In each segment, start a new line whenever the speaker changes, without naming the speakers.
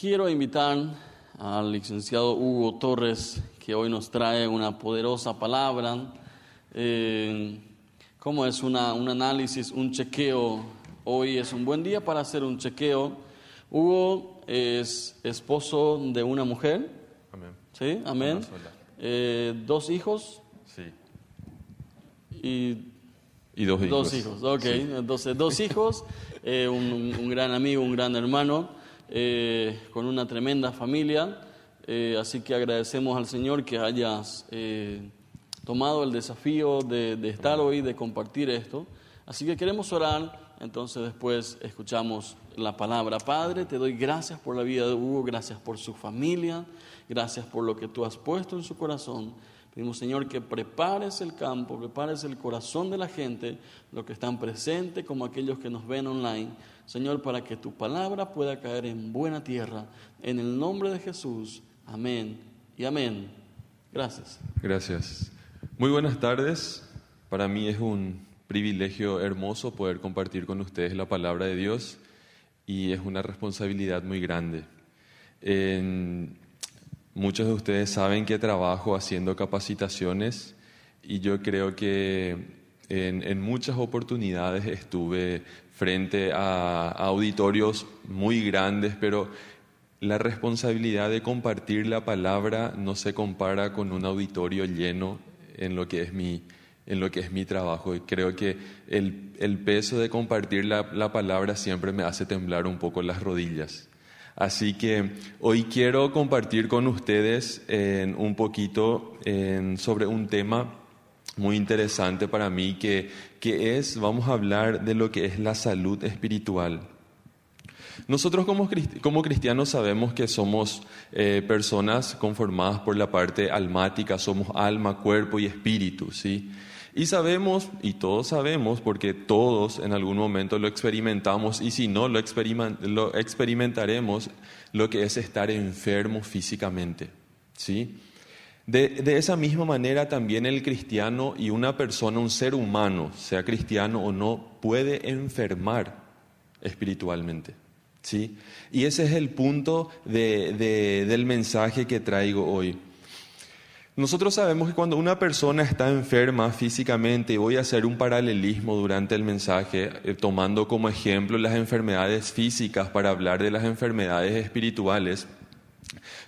Quiero invitar al licenciado Hugo Torres, que hoy nos trae una poderosa palabra. Eh, ¿Cómo es una, un análisis, un chequeo? Hoy es un buen día para hacer un chequeo. Hugo es esposo de una mujer.
Amén.
¿Sí? Amén. Eh, dos hijos
Sí.
y
Y dos hijos.
Dos hijos, ok.
Sí.
Entonces, dos hijos, eh, un, un gran amigo, un gran hermano, eh, con una tremenda familia. Eh, así que agradecemos al Señor que hayas eh, tomado el desafío de, de estar hoy, de compartir esto. Así que queremos orar, entonces después escuchamos la palabra. Padre, te doy gracias por la vida de Hugo, gracias por su familia, gracias por lo que tú has puesto en su corazón. Pedimos, Señor, que prepares el campo, prepares el corazón de la gente, los que están presentes como aquellos que nos ven online. Señor, para que tu palabra pueda caer en buena tierra. En el nombre de Jesús. Amén y amén. Gracias.
Gracias. Muy buenas tardes. Para mí es un privilegio hermoso poder compartir con ustedes la palabra de Dios y es una responsabilidad muy grande. En- muchos de ustedes saben que trabajo haciendo capacitaciones y yo creo que en, en muchas oportunidades estuve frente a, auditorios muy grandes, pero la responsabilidad de compartir la palabra no se compara con un auditorio lleno en lo que es mi, en lo que es mi trabajo. Y creo que el, el peso de compartir la, la palabra siempre me hace temblar un poco las rodillas. Así que hoy quiero compartir con ustedes en un poquito en- sobre un tema muy interesante para mí que, que es, vamos a hablar de lo que es la salud espiritual. Nosotros como, como cristianos sabemos que somos eh, personas conformadas por la parte almática, somos alma, cuerpo y espíritu, ¿sí? Y sabemos, y todos sabemos, porque todos en algún momento lo experimentamos, y si no, lo, experimen- lo experimentaremos, lo que es estar enfermo físicamente, ¿sí? De, de esa misma manera también el cristiano y una persona, un ser humano, sea cristiano o no, puede enfermar espiritualmente. ¿sí? Y ese es el punto de- de- del mensaje que traigo hoy. Nosotros sabemos que cuando una persona está enferma físicamente, y voy a hacer un paralelismo durante el mensaje, eh, tomando como ejemplo las enfermedades físicas para hablar de las enfermedades espirituales,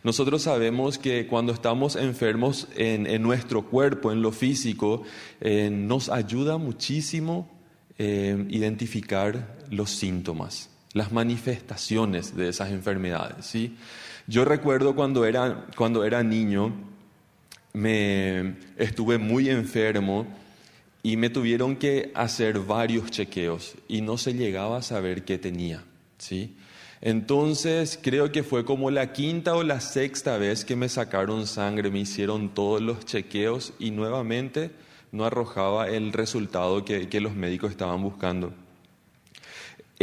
nosotros sabemos que cuando estamos enfermos en, en nuestro cuerpo, en lo físico, eh, nos ayuda muchísimo eh, identificar los síntomas, las manifestaciones de esas enfermedades. ¿sí? Yo recuerdo cuando era, cuando era niño, me estuve muy enfermo y me tuvieron que hacer varios chequeos y no se llegaba a saber qué tenía, ¿sí? Entonces creo que fue como la quinta o la sexta vez que me sacaron sangre, me hicieron todos los chequeos y nuevamente no arrojaba el resultado que, que los médicos estaban buscando.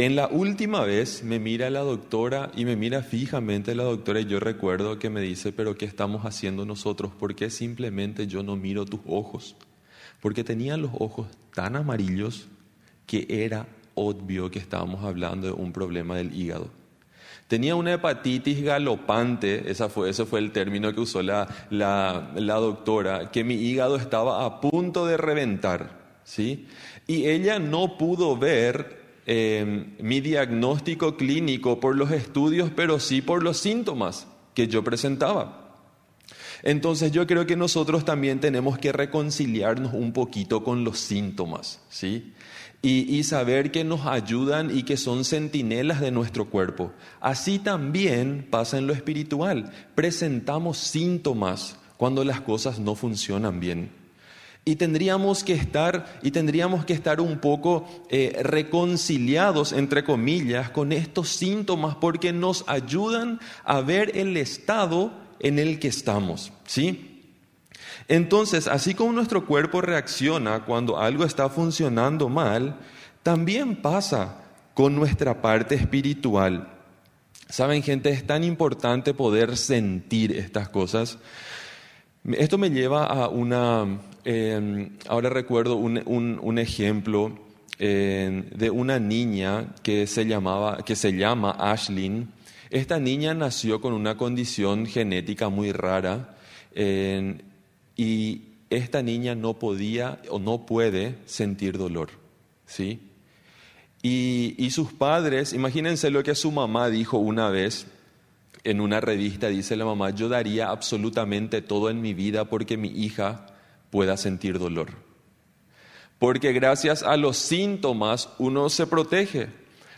En la última vez me mira la doctora y me mira fijamente la doctora y yo recuerdo que me dice, pero ¿qué estamos haciendo nosotros? ¿Por qué simplemente yo no miro tus ojos? Porque tenían los ojos tan amarillos que era obvio que estábamos hablando de un problema del hígado. Tenía una hepatitis galopante, esa fue, ese fue el término que usó la, la doctora, que mi hígado estaba a punto de reventar, ¿sí? Y ella no pudo ver eh, mi diagnóstico clínico por los estudios, pero sí por los síntomas que yo presentaba. Entonces yo creo que nosotros también tenemos que reconciliarnos un poquito con los síntomas, ¿sí? Y, y saber que nos ayudan y que son centinelas de nuestro cuerpo. Así también pasa en lo espiritual. Presentamos síntomas cuando las cosas no funcionan bien. Y tendríamos que estar, y tendríamos que estar un poco eh, reconciliados, entre comillas, con estos síntomas porque nos ayudan a ver el estado en el que estamos, ¿sí? Entonces, así como nuestro cuerpo reacciona cuando algo está funcionando mal, también pasa con nuestra parte espiritual. Saben, gente, es tan importante poder sentir estas cosas. Esto me lleva a una, eh, ahora recuerdo un, un- ejemplo eh, de una niña que se llamaba, que se llama Ashlyn. Esta niña nació con una condición genética muy rara y esta niña no podía o no puede sentir dolor. ¿sí? Y, y sus padres, imagínense lo que su mamá dijo una vez en una revista, dice la mamá, yo daría absolutamente todo en mi vida porque mi hija pueda sentir dolor. Porque gracias a los síntomas uno se protege.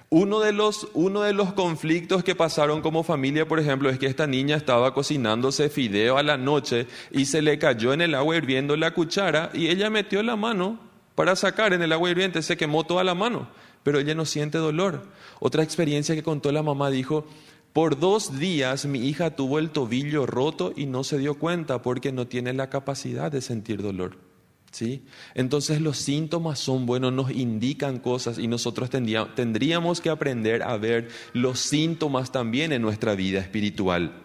Uno de, los, uno de los conflictos que pasaron como familia, por ejemplo, es que esta niña estaba cocinándose fideo a la noche y se le cayó en el agua hirviendo la cuchara y ella metió la mano para sacar en el agua hirviente, se quemó toda la mano, pero ella no siente dolor. Otra experiencia que contó la mamá dijo, por dos días mi hija tuvo el tobillo roto y no se dio cuenta porque no tiene la capacidad de sentir dolor. ¿Sí? Entonces los síntomas son buenos, nos indican cosas y nosotros tendríamos que aprender a ver los síntomas también en nuestra vida espiritual.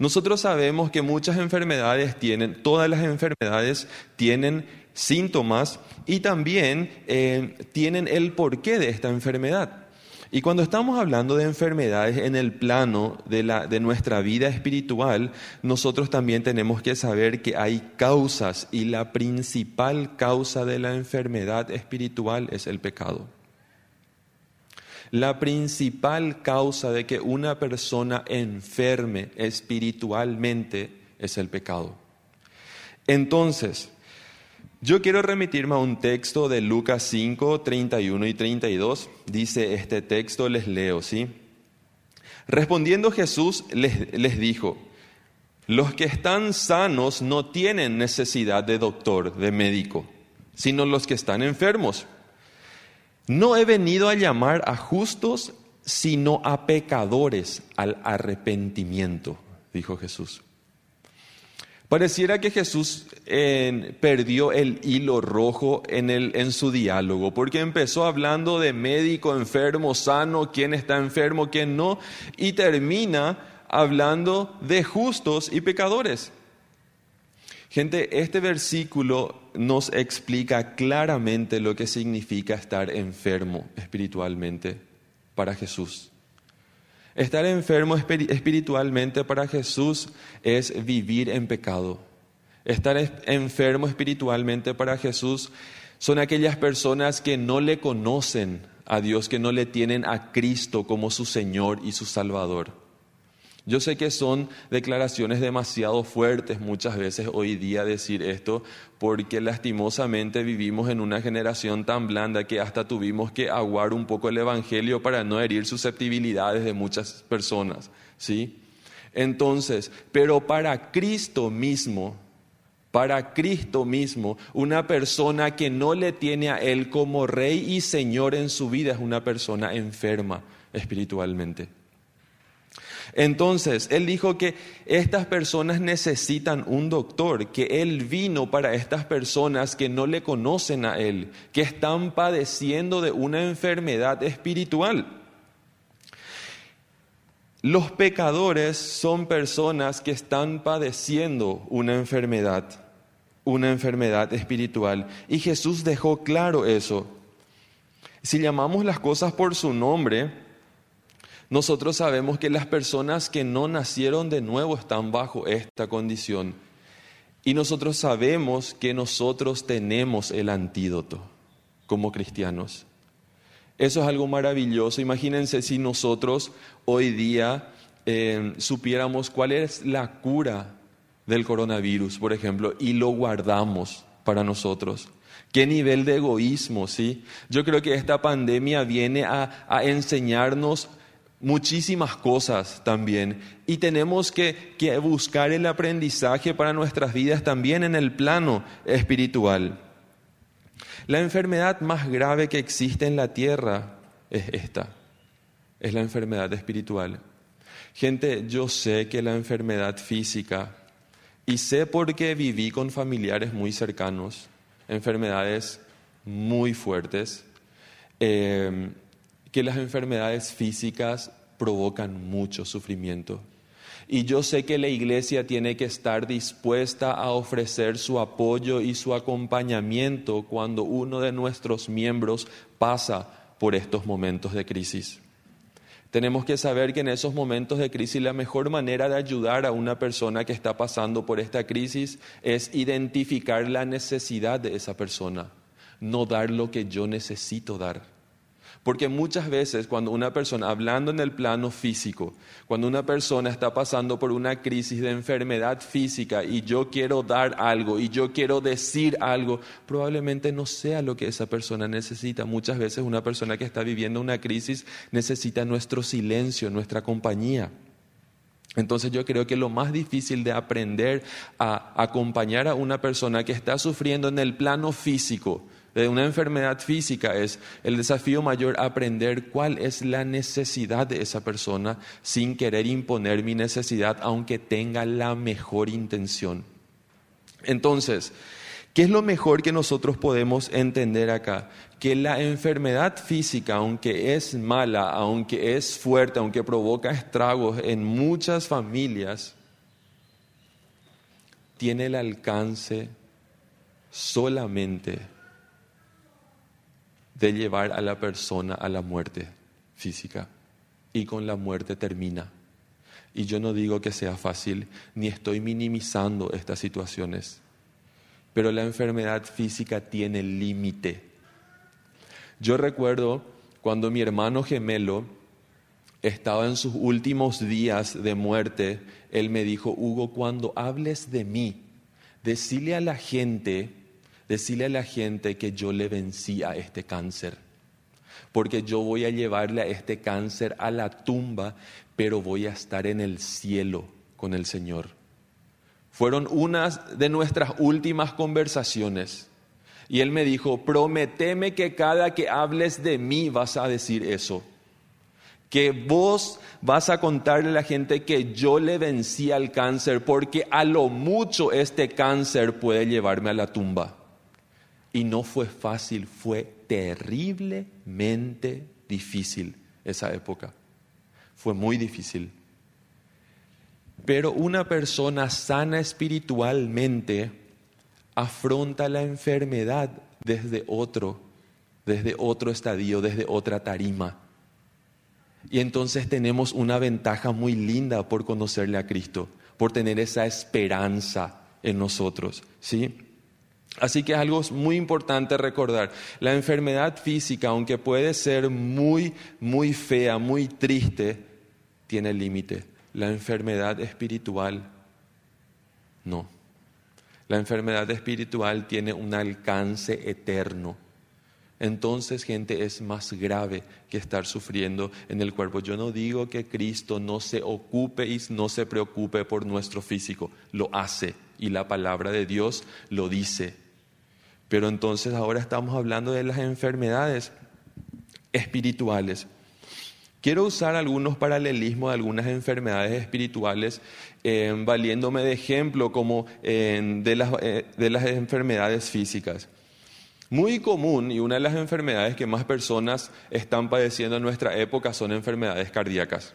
Nosotros sabemos que muchas enfermedades tienen, todas las enfermedades tienen síntomas y también eh, tienen el porqué de esta enfermedad. Y cuando estamos hablando de enfermedades en el plano de, la, de nuestra vida espiritual, nosotros también tenemos que saber que hay causas y la principal causa de la enfermedad espiritual es el pecado. La principal causa de que una persona enferme espiritualmente es el pecado. Entonces, yo quiero remitirme a un texto de Lucas 5, 31 y 32. Dice este texto, les leo, ¿sí? Respondiendo Jesús les, les dijo, los que están sanos no tienen necesidad de doctor, de médico, sino los que están enfermos. No he venido a llamar a justos, sino a pecadores al arrepentimiento, dijo Jesús. Pareciera que Jesús perdió el hilo rojo en, el, en su diálogo, porque empezó hablando de médico, enfermo, sano, quién está enfermo, quién no, y termina hablando de justos y pecadores. Gente, este versículo nos explica claramente lo que significa estar enfermo espiritualmente para Jesús. Estar enfermo espiritualmente para Jesús es vivir en pecado. Estar enfermo espiritualmente para Jesús son aquellas personas que no le conocen a Dios, que no le tienen a Cristo como su Señor y su Salvador. Yo sé que son declaraciones demasiado fuertes muchas veces hoy día decir esto, porque lastimosamente vivimos en una generación tan blanda que hasta tuvimos que aguar un poco el Evangelio para no herir susceptibilidades de muchas personas. ¿sí? Entonces, pero para Cristo mismo, para Cristo mismo, una persona que no le tiene a Él como Rey y Señor en su vida es una persona enferma espiritualmente. Entonces, él dijo que estas personas necesitan un doctor, que él vino para estas personas que no le conocen a él, que están padeciendo de una enfermedad espiritual. Los pecadores son personas que están padeciendo una enfermedad, una enfermedad espiritual. Y Jesús dejó claro eso. Si llamamos las cosas por su nombre, nosotros sabemos que las personas que no nacieron de nuevo están bajo esta condición. Y nosotros sabemos que nosotros tenemos el antídoto como cristianos. Eso es algo maravilloso. Imagínense si nosotros hoy día eh, supiéramos cuál es la cura del coronavirus, por ejemplo, y lo guardamos para nosotros. Qué nivel de egoísmo, ¿sí? Yo creo que esta pandemia viene a, a enseñarnos muchísimas cosas también y tenemos que, buscar el aprendizaje para nuestras vidas también en el plano espiritual. La enfermedad más grave que existe en la tierra es esta, es la enfermedad espiritual. Gente, yo sé que la enfermedad física, y sé porque viví con familiares muy cercanos, enfermedades muy fuertes, eh, que las enfermedades físicas provocan mucho sufrimiento. Y yo sé que la iglesia tiene que estar dispuesta a ofrecer su apoyo y su acompañamiento cuando uno de nuestros miembros pasa por estos momentos de crisis. Tenemos que saber que en esos momentos de crisis la mejor manera de ayudar a una persona que está pasando por esta crisis es identificar la necesidad de esa persona, no dar lo que yo necesito dar. Porque muchas veces cuando una persona, hablando en el plano físico, cuando una persona está pasando por una crisis de enfermedad física y yo quiero dar algo y yo quiero decir algo, probablemente no sea lo que esa persona necesita. Muchas veces una persona que está viviendo una crisis necesita nuestro silencio, nuestra compañía. Entonces yo creo que lo más difícil de aprender a acompañar a una persona que está sufriendo en el plano físico, de una enfermedad física es el desafío mayor aprender cuál es la necesidad de esa persona sin querer imponer mi necesidad aunque tenga la mejor intención. Entonces, ¿qué es lo mejor que nosotros podemos entender acá? Que la enfermedad física, aunque es mala, aunque es fuerte, aunque provoca estragos en muchas familias, tiene el alcance solamente de llevar a la persona a la muerte física. Y con la muerte termina. Y yo no digo que sea fácil, ni estoy minimizando estas situaciones. Pero la enfermedad física tiene límite. Yo recuerdo cuando mi hermano gemelo estaba en sus últimos días de muerte, él me dijo, Hugo, cuando hables de mí, decile a la gente decirle a la gente que yo le vencí a este cáncer, porque yo voy a llevarle a este cáncer a la tumba, pero voy a estar en el cielo con el Señor. Fueron unas de nuestras últimas conversaciones. Y él me dijo, prometeme que cada que hables de mí vas a decir eso. Que vos vas a contarle a la gente que yo le vencí al cáncer, porque a lo mucho este cáncer puede llevarme a la tumba. Y no fue fácil, fue terriblemente difícil esa época. Fue muy difícil. Pero una persona sana espiritualmente afronta la enfermedad desde otro, desde otro estadio, desde otra tarima. Y entonces tenemos una ventaja muy linda por conocerle a Cristo, por tener esa esperanza en nosotros, ¿sí? Así que es algo muy importante recordar. La enfermedad física, aunque puede ser muy, muy fea, muy triste, tiene límite. La enfermedad espiritual, no. La enfermedad espiritual tiene un alcance eterno. Entonces, gente, es más grave que estar sufriendo en el cuerpo. Yo no digo que Cristo no se ocupe y no se preocupe por nuestro físico. Lo hace y la palabra de Dios lo dice. Pero entonces ahora estamos hablando de las enfermedades espirituales. Quiero usar algunos paralelismos de algunas enfermedades espirituales, eh, valiéndome de ejemplo como eh, de, las, eh, de las enfermedades físicas. Muy común y una de las enfermedades que más personas están padeciendo en nuestra época son enfermedades cardíacas.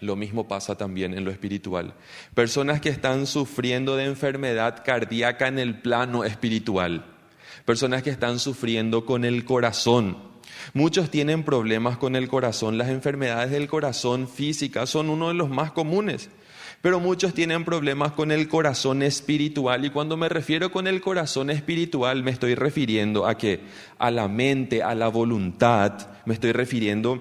Lo mismo pasa también en lo espiritual. Personas que están sufriendo de enfermedad cardíaca en el plano espiritual. Personas que están sufriendo con el corazón. Muchos tienen problemas con el corazón. Las enfermedades del corazón físicas son uno de los más comunes. Pero muchos tienen problemas con el corazón espiritual y cuando me refiero con el corazón espiritual me estoy refiriendo a que a la mente, a la voluntad, me estoy refiriendo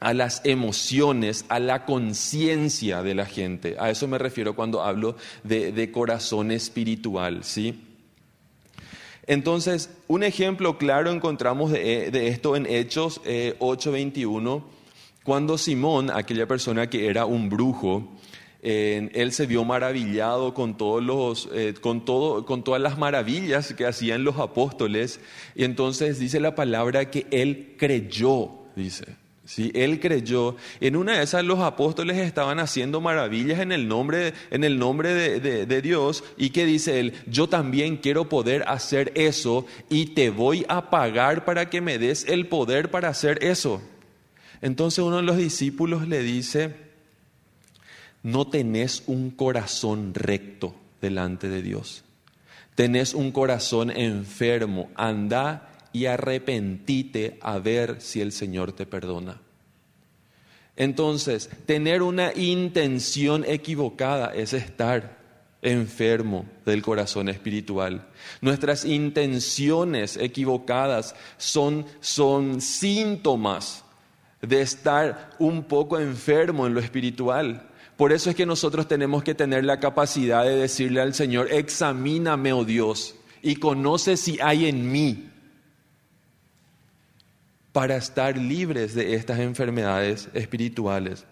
a las emociones, a la conciencia de la gente. A eso me refiero cuando hablo de, corazón espiritual, ¿sí? Entonces, un ejemplo claro encontramos de, esto en Hechos 8:21, eh, cuando Simón, aquella persona que era un brujo, él se vio maravillado con, todos los, eh, con, todo, con todas las maravillas que hacían los apóstoles, y entonces dice la palabra que él creyó, dice. Si Él creyó. En una de esas los apóstoles estaban haciendo maravillas en el nombre, en el nombre de, de, Dios. ¿Y qué dice Él? Yo también quiero poder hacer eso y te voy a pagar para que me des el poder para hacer eso. Entonces uno de los discípulos le dice, no tenés un corazón recto delante de Dios. Tenés un corazón enfermo. Anda y arrepentite a ver si el Señor te perdona. Entonces, tener una intención equivocada es estar enfermo del corazón espiritual. Nuestras intenciones equivocadas son, son síntomas de estar un poco enfermo en lo espiritual. Por eso es que nosotros tenemos que tener la capacidad de decirle al Señor, examíname, oh Dios, y conoce si hay en mí para estar libres de estas enfermedades espirituales.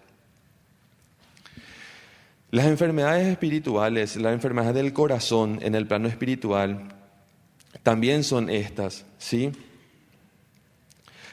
Las enfermedades espirituales, las enfermedades del corazón en el plano espiritual, también son estas, ¿sí?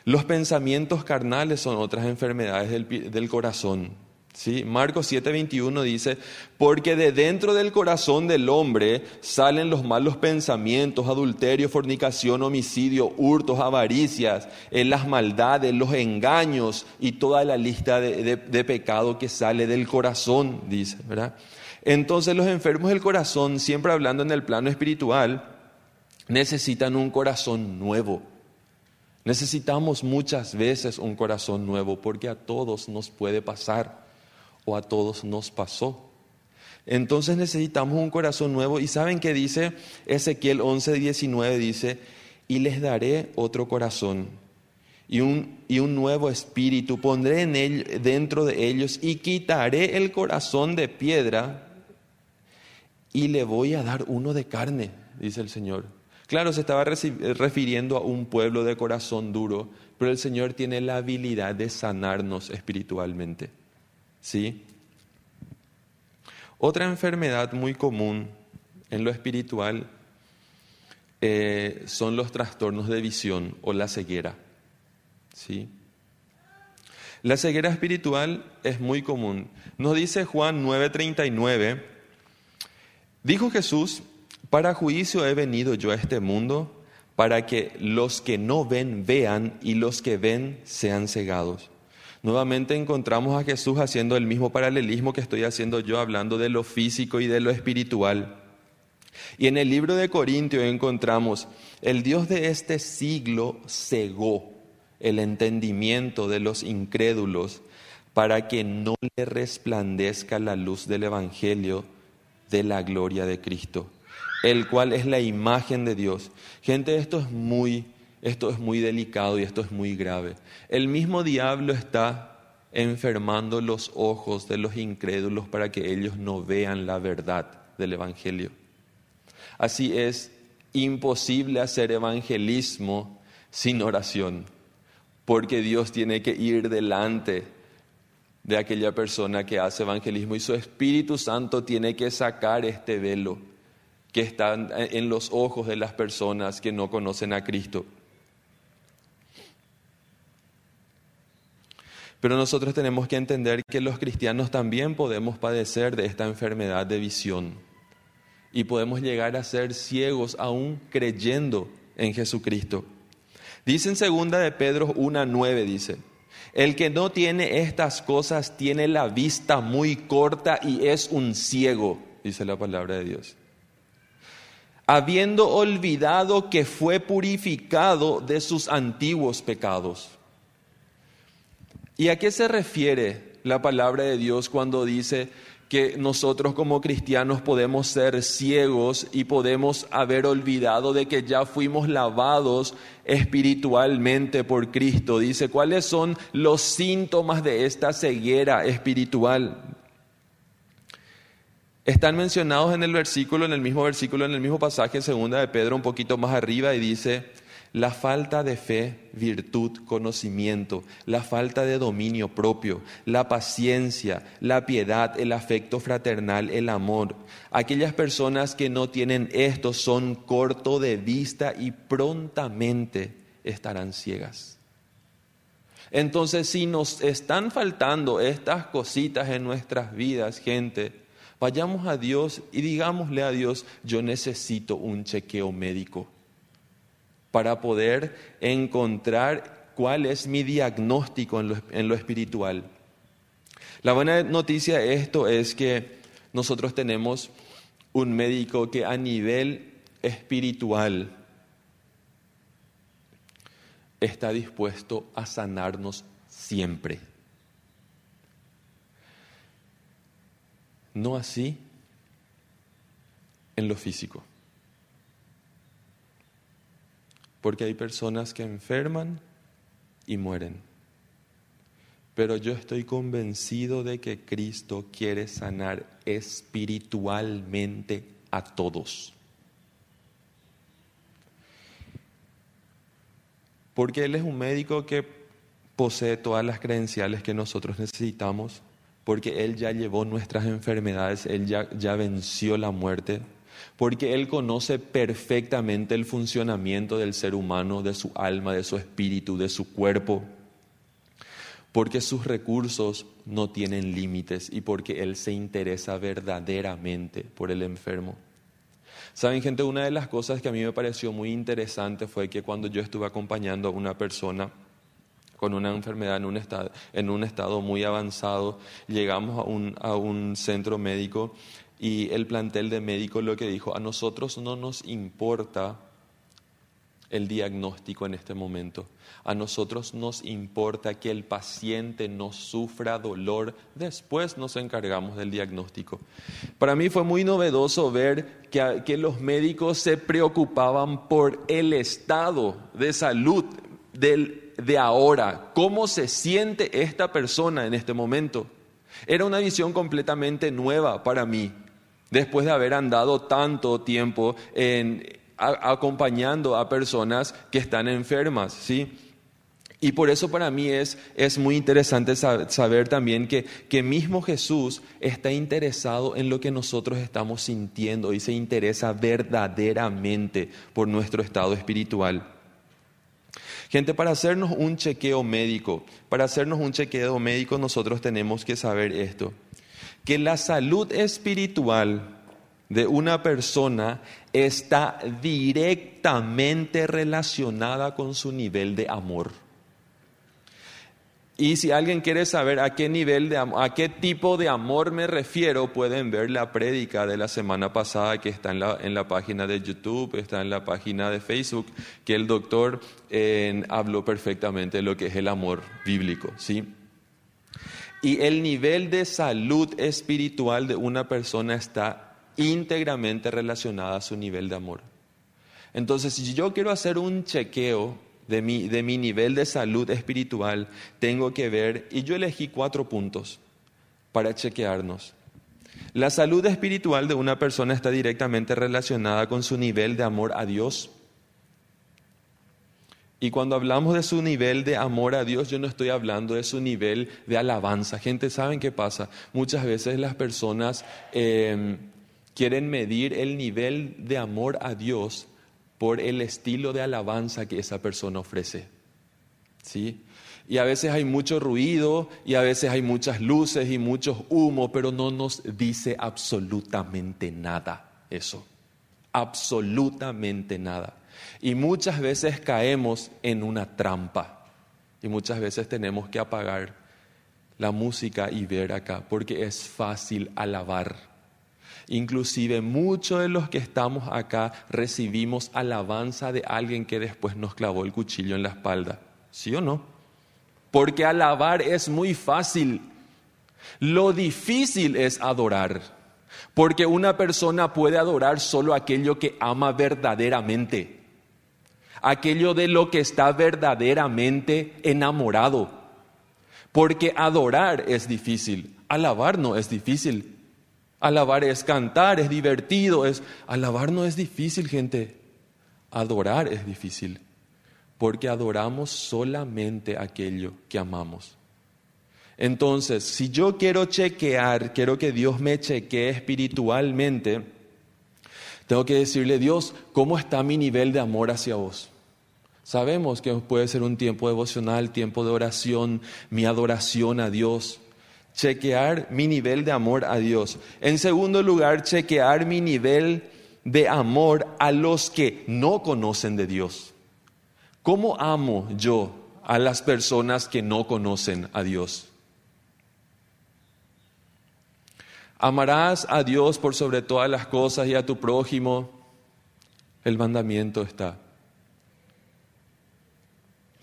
Los pensamientos carnales son otras enfermedades del, del corazón. ¿Sí? Marcos 7:21 dice, porque de dentro del corazón del hombre salen los malos pensamientos, adulterio, fornicación, homicidio, hurtos, avaricias, en las maldades, los engaños y toda la lista de, de pecado que sale del corazón, dice, ¿verdad? Entonces los enfermos del corazón, siempre hablando en el plano espiritual, necesitan un corazón nuevo. Necesitamos muchas veces un corazón nuevo porque a todos nos puede pasar o a todos nos pasó. Entonces necesitamos un corazón nuevo. ¿Y saben qué dice Ezequiel 11, 19? Dice, y les daré otro corazón y un, y un nuevo espíritu. Pondré en él, dentro de ellos y quitaré el corazón de piedra y le voy a dar uno de carne, dice el Señor. Claro, se estaba refiriendo a un pueblo de corazón duro, pero el Señor tiene la habilidad de sanarnos espiritualmente. ¿Sí? Otra enfermedad muy común en lo espiritual eh, son los trastornos de visión o la ceguera. ¿Sí? La ceguera espiritual es muy común. Nos dice Juan 9:39, dijo Jesús, para juicio he venido yo a este mundo, para que los que no ven vean y los que ven sean cegados. Nuevamente encontramos a Jesús haciendo el mismo paralelismo que estoy haciendo yo, hablando de lo físico y de lo espiritual. Y en el libro de Corintios encontramos, el Dios de este siglo cegó el entendimiento de los incrédulos para que no le resplandezca la luz del Evangelio de la gloria de Cristo, el cual es la imagen de Dios. Gente, esto es muy esto es muy delicado y esto es muy grave. El mismo diablo está enfermando los ojos de los incrédulos para que ellos no vean la verdad del Evangelio. Así es imposible hacer evangelismo sin oración, porque Dios tiene que ir delante de aquella persona que hace evangelismo y su Espíritu Santo tiene que sacar este velo que está en los ojos de las personas que no conocen a Cristo. Pero nosotros tenemos que entender que los cristianos también podemos padecer de esta enfermedad de visión y podemos llegar a ser ciegos aún creyendo en Jesucristo. Dice en segunda de Pedro 1:9 dice, el que no tiene estas cosas tiene la vista muy corta y es un ciego, dice la palabra de Dios. Habiendo olvidado que fue purificado de sus antiguos pecados. ¿Y a qué se refiere la palabra de Dios cuando dice que nosotros como cristianos podemos ser ciegos y podemos haber olvidado de que ya fuimos lavados espiritualmente por Cristo? Dice, ¿cuáles son los síntomas de esta ceguera espiritual? Están mencionados en el versículo, en el mismo versículo, en el mismo pasaje, segunda de Pedro, un poquito más arriba, y dice, la falta de fe, virtud, conocimiento, la falta de dominio propio, la paciencia, la piedad, el afecto fraternal, el amor. Aquellas personas que no tienen esto son corto de vista y prontamente estarán ciegas. Entonces, si nos están faltando estas cositas en nuestras vidas, gente, vayamos a Dios y digámosle a Dios, yo necesito un chequeo médico para poder encontrar cuál es mi diagnóstico en lo, espiritual. La buena noticia de esto es que nosotros tenemos un médico que a nivel espiritual está dispuesto a sanarnos siempre. No así en lo físico. Porque hay personas que enferman y mueren. Pero yo estoy convencido de que Cristo quiere sanar espiritualmente a todos. Porque Él es un médico que posee todas las credenciales que nosotros necesitamos, porque Él ya llevó nuestras enfermedades, Él ya, ya venció la muerte, porque Él conoce perfectamente el funcionamiento del ser humano, de su alma, de su espíritu, de su cuerpo porque sus recursos no tienen límites y porque Él se interesa verdaderamente por el enfermo. Saben, gente, una de las cosas que a mí me pareció muy interesante fue que cuando yo estuve acompañando a una persona con una enfermedad en un estado, en un estado muy avanzado, llegamos a un, a un centro médico y el plantel de médicos lo que dijo, a nosotros no nos importa el diagnóstico en este momento. A nosotros nos importa que el paciente no sufra dolor, después nos encargamos del diagnóstico. Para mí fue muy novedoso ver que, que los médicos se preocupaban por el estado de salud del, de ahora, cómo se siente esta persona en este momento. Era una visión completamente nueva para mí, después de haber andado tanto tiempo en, acompañando a personas que están enfermas, ¿sí? Y por eso para mí es, es muy interesante saber también que, que mismo Jesús está interesado en lo que nosotros estamos sintiendo y se interesa verdaderamente por nuestro estado espiritual. Gente, para hacernos un chequeo médico, para hacernos un chequeo médico nosotros tenemos que saber esto, que la salud espiritual de una persona está directamente relacionada con su nivel de amor. Y si alguien quiere saber a qué nivel de a qué tipo de amor me refiero, pueden ver la prédica de la semana pasada que está en la, en la página de YouTube, está en la página de Facebook, que el doctor eh, habló perfectamente de lo que es el amor bíblico, ¿sí? Y el nivel de salud espiritual de una persona está íntegramente relacionada a su nivel de amor. Entonces, si yo quiero hacer un chequeo de mi, de mi nivel de salud espiritual, tengo que ver, y yo elegí cuatro puntos para chequearnos. La salud espiritual de una persona está directamente relacionada con su nivel de amor a Dios. Y cuando hablamos de su nivel de amor a Dios, yo no estoy hablando de su nivel de alabanza. Gente, ¿saben qué pasa? Muchas veces las personas eh, quieren medir el nivel de amor a Dios por el estilo de alabanza que esa persona ofrece. ¿Sí? Y a veces hay mucho ruido y a veces hay muchas luces y muchos humo, pero no nos dice absolutamente nada eso. Absolutamente nada. Y muchas veces caemos en una trampa. Y muchas veces tenemos que apagar la música y ver acá, porque es fácil alabar Inclusive muchos de los que estamos acá recibimos alabanza de alguien que después nos clavó el cuchillo en la espalda. ¿Sí o no? Porque alabar es muy fácil. Lo difícil es adorar. Porque una persona puede adorar solo aquello que ama verdaderamente. Aquello de lo que está verdaderamente enamorado. Porque adorar es difícil. Alabar no es difícil. Alabar es cantar, es divertido, es alabar no es difícil, gente. Adorar es difícil, porque adoramos solamente aquello que amamos. Entonces, si yo quiero chequear, quiero que Dios me chequee espiritualmente, tengo que decirle, Dios, ¿cómo está mi nivel de amor hacia vos? Sabemos que puede ser un tiempo devocional, tiempo de oración, mi adoración a Dios chequear mi nivel de amor a Dios. En segundo lugar, chequear mi nivel de amor a los que no conocen de Dios. ¿Cómo amo yo a las personas que no conocen a Dios? Amarás a Dios por sobre todas las cosas y a tu prójimo. El mandamiento está.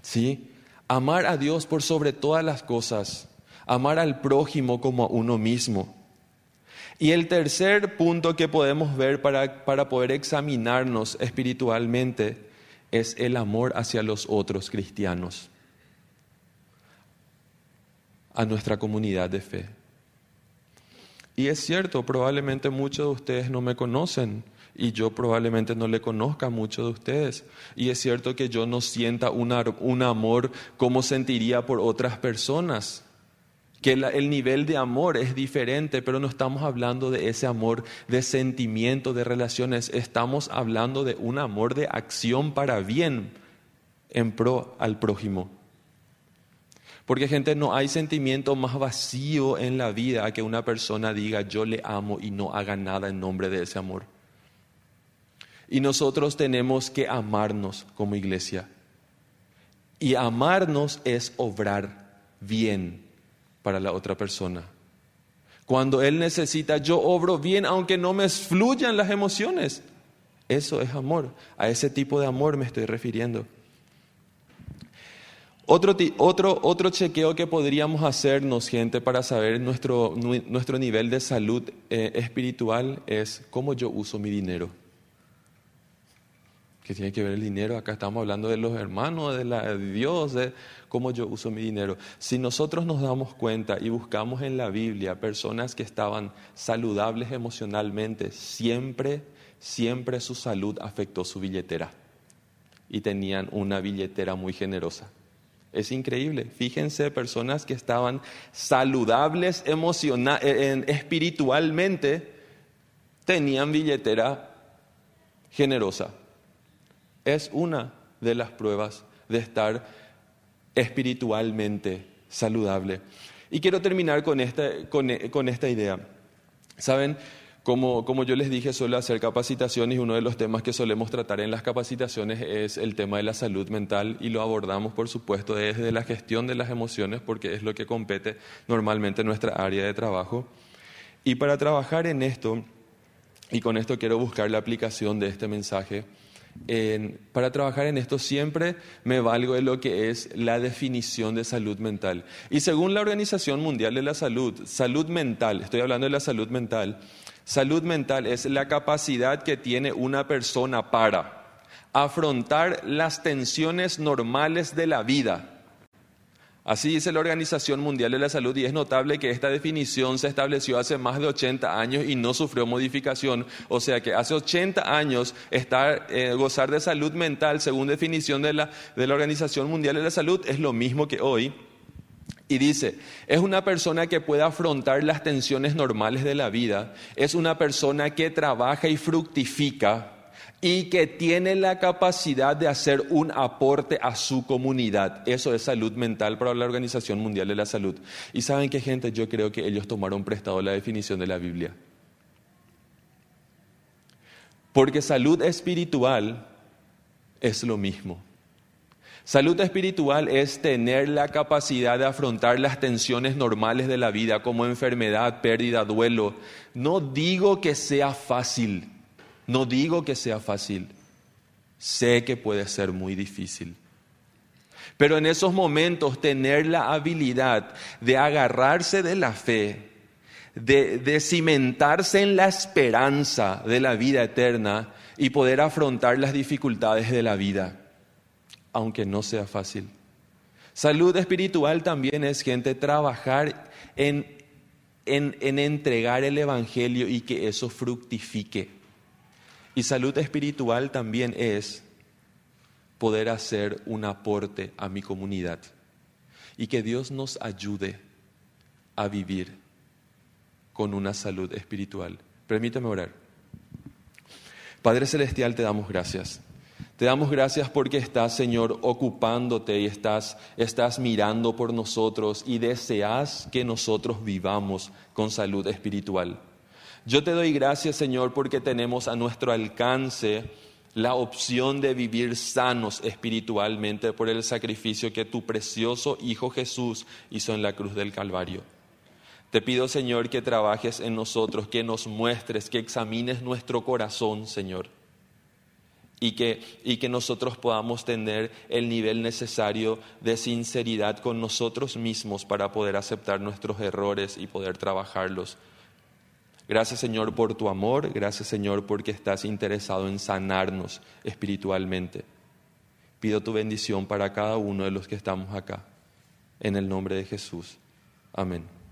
¿Sí? Amar a Dios por sobre todas las cosas amar al prójimo como a uno mismo. Y el tercer punto que podemos ver para, para poder examinarnos espiritualmente es el amor hacia los otros cristianos, a nuestra comunidad de fe. Y es cierto, probablemente muchos de ustedes no me conocen y yo probablemente no le conozca a muchos de ustedes. Y es cierto que yo no sienta un amor como sentiría por otras personas que el nivel de amor es diferente, pero no estamos hablando de ese amor de sentimiento, de relaciones, estamos hablando de un amor de acción para bien en pro al prójimo. Porque gente, no hay sentimiento más vacío en la vida que una persona diga yo le amo y no haga nada en nombre de ese amor. Y nosotros tenemos que amarnos como iglesia. Y amarnos es obrar bien para la otra persona. Cuando Él necesita, yo obro bien aunque no me fluyan las emociones. Eso es amor. A ese tipo de amor me estoy refiriendo. Otro, otro, otro chequeo que podríamos hacernos, gente, para saber nuestro, nuestro nivel de salud eh, espiritual es cómo yo uso mi dinero. ¿Qué tiene que ver el dinero? Acá estamos hablando de los hermanos, de, la, Dios, de cómo yo uso mi dinero. Si nosotros nos damos cuenta y buscamos en la Biblia personas que estaban saludables emocionalmente, siempre, siempre su salud afectó su billetera y tenían una billetera muy generosa. Es increíble. Fíjense, personas que estaban saludables emocional, eh, espiritualmente, tenían billetera generosa. Es una de las pruebas de estar espiritualmente saludable. Y quiero terminar con esta, con, con esta idea. Saben, como, como, yo les dije, suelo hacer capacitaciones y uno de los temas que solemos tratar en las capacitaciones es el tema de la salud mental y lo abordamos, por supuesto, desde la gestión de las emociones porque es lo que compete normalmente en nuestra área de trabajo. Y para trabajar en esto, y con esto quiero buscar la aplicación de este mensaje, para trabajar en esto siempre me valgo de lo que es la definición de salud mental. Y según la Organización Mundial de la Salud, salud mental, estoy hablando de la salud mental, salud mental es la capacidad que tiene una persona para afrontar las tensiones normales de la vida Así dice la Organización Mundial de la Salud y es notable que esta definición se estableció hace más de 80 años y no sufrió modificación. O sea que hace 80 años estar, eh, gozar de salud mental, según definición de la, de la Organización Mundial de la Salud, es lo mismo que hoy. Y dice, es una persona que puede afrontar las tensiones normales de la vida, es una persona que trabaja y fructifica y que tiene la capacidad de hacer un aporte a su comunidad. Eso es salud mental para la Organización Mundial de la Salud. Y saben qué gente, yo creo que ellos tomaron prestado la definición de la Biblia. Porque salud espiritual es lo mismo. Salud espiritual es tener la capacidad de afrontar las tensiones normales de la vida como enfermedad, pérdida, duelo. No digo que sea fácil, no digo que sea fácil, sé que puede ser muy difícil. Pero en esos momentos tener la habilidad de agarrarse de la fe, de, cimentarse en la esperanza de la vida eterna y poder afrontar las dificultades de la vida, aunque no sea fácil. Salud espiritual también es gente trabajar en entregar el Evangelio y que eso fructifique. Y salud espiritual también es poder hacer un aporte a mi comunidad y que Dios nos ayude a vivir con una salud espiritual. Permíteme orar. Padre Celestial, te damos gracias. Te damos gracias porque estás, Señor, ocupándote y estás, estás mirando por nosotros y deseas que nosotros vivamos con salud espiritual. Yo te doy gracias, Señor, porque tenemos a nuestro alcance la opción de vivir sanos espiritualmente por el sacrificio que tu precioso Hijo Jesús hizo en la cruz del Calvario. Te pido, Señor, que trabajes en nosotros, que nos muestres, que examines nuestro corazón, Señor, y que, y que nosotros podamos tener el nivel necesario de sinceridad con nosotros mismos para poder aceptar nuestros errores y poder trabajarlos Gracias Señor por tu amor, gracias Señor porque estás interesado en sanarnos espiritualmente. Pido tu bendición para cada uno de los que estamos acá. En el nombre de Jesús. Amén.